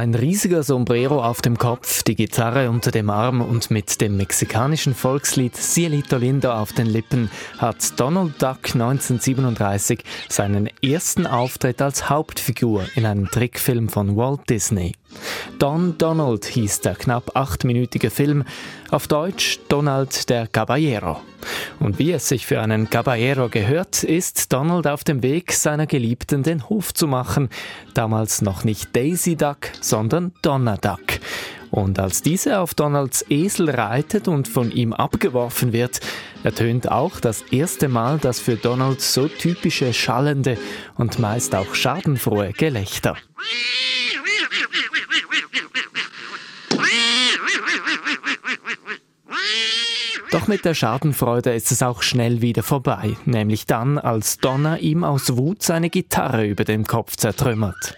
Ein riesiger Sombrero auf dem Kopf, die Gitarre unter dem Arm und mit dem mexikanischen Volkslied Cielito Lindo auf den Lippen hat Donald Duck 1937 seinen ersten Auftritt als Hauptfigur in einem Trickfilm von Walt Disney. Don Donald hieß der knapp achtminütige Film, auf Deutsch Donald der Caballero. Und wie es sich für einen Caballero gehört, ist Donald auf dem Weg, seiner Geliebten den Hof zu machen. Damals noch nicht Daisy Duck, sondern Donna Duck. Und als diese auf Donalds Esel reitet und von ihm abgeworfen wird, ertönt auch das erste Mal das für Donald so typische schallende und meist auch schadenfrohe Gelächter. Doch mit der Schadenfreude ist es auch schnell wieder vorbei, nämlich dann, als Donna ihm aus Wut seine Gitarre über dem Kopf zertrümmert.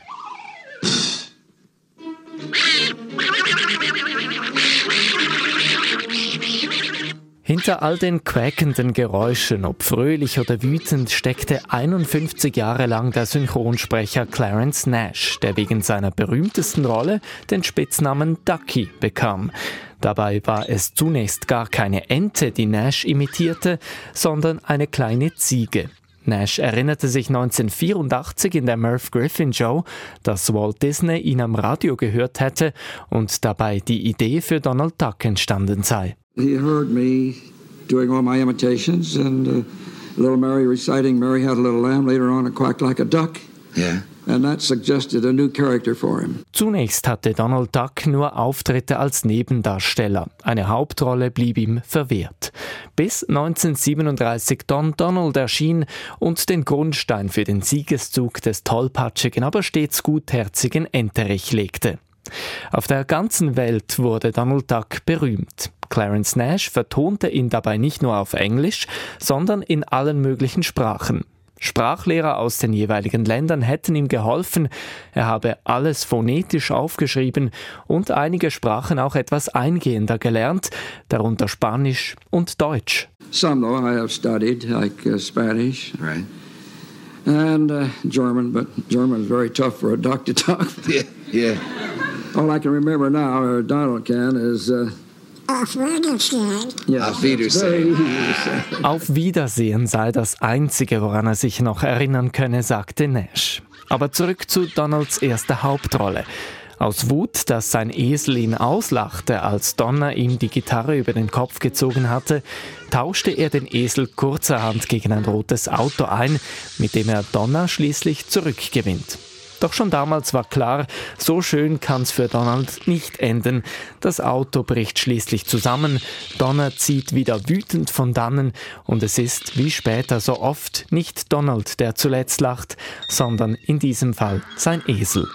Hinter all den quäkenden Geräuschen, ob fröhlich oder wütend, steckte 51 Jahre lang der Synchronsprecher Clarence Nash, der wegen seiner berühmtesten Rolle den Spitznamen Ducky bekam. Dabei war es zunächst gar keine Ente, die Nash imitierte, sondern eine kleine Ziege. Nash erinnerte sich 1984 in der Merv Griffin Show, dass Walt Disney ihn am Radio gehört hätte und dabei die Idee für Donald Duck entstanden sei. He heard me doing all my imitations and uh, little Mary reciting Mary Had a Little Lamb. Later on, it quacked like a duck. Yeah. And that suggested a new character for him. Zunächst hatte Donald Duck nur Auftritte als Nebendarsteller. Eine Hauptrolle blieb ihm verwehrt. Bis 1937 Don Donald erschien und den Grundstein für den Siegeszug des tollpatschigen, aber stets gutherzigen Enterich legte. Auf der ganzen Welt wurde Donald Duck berühmt. Clarence Nash vertonte ihn dabei nicht nur auf Englisch, sondern in allen möglichen Sprachen. Sprachlehrer aus den jeweiligen Ländern hätten ihm geholfen, er habe alles phonetisch aufgeschrieben und einige Sprachen auch etwas eingehender gelernt, darunter Spanisch und Deutsch. Some, though, I have studied, like uh, Spanish. Right. And uh, German, but German is very tough for a duck to talk. Yeah. Yeah. All I can remember now, or Donald can, is uh, Auf Wiedersehen. Auf. Auf sei das Einzige, woran er sich noch erinnern könne, sagte Nash. Aber zurück zu Donalds erster Hauptrolle. Aus Wut, dass sein Esel ihn auslachte, als Donna ihm die Gitarre über den Kopf gezogen hatte, tauschte er den Esel kurzerhand gegen ein rotes Auto ein, mit dem er Donna schließlich zurückgewinnt. Doch schon damals war klar, so schön kann's für Donald nicht enden. Das Auto bricht schließlich zusammen, Donna zieht wieder wütend von dannen und es ist, wie später so oft, nicht Donald, der zuletzt lacht, sondern in diesem Fall sein Esel.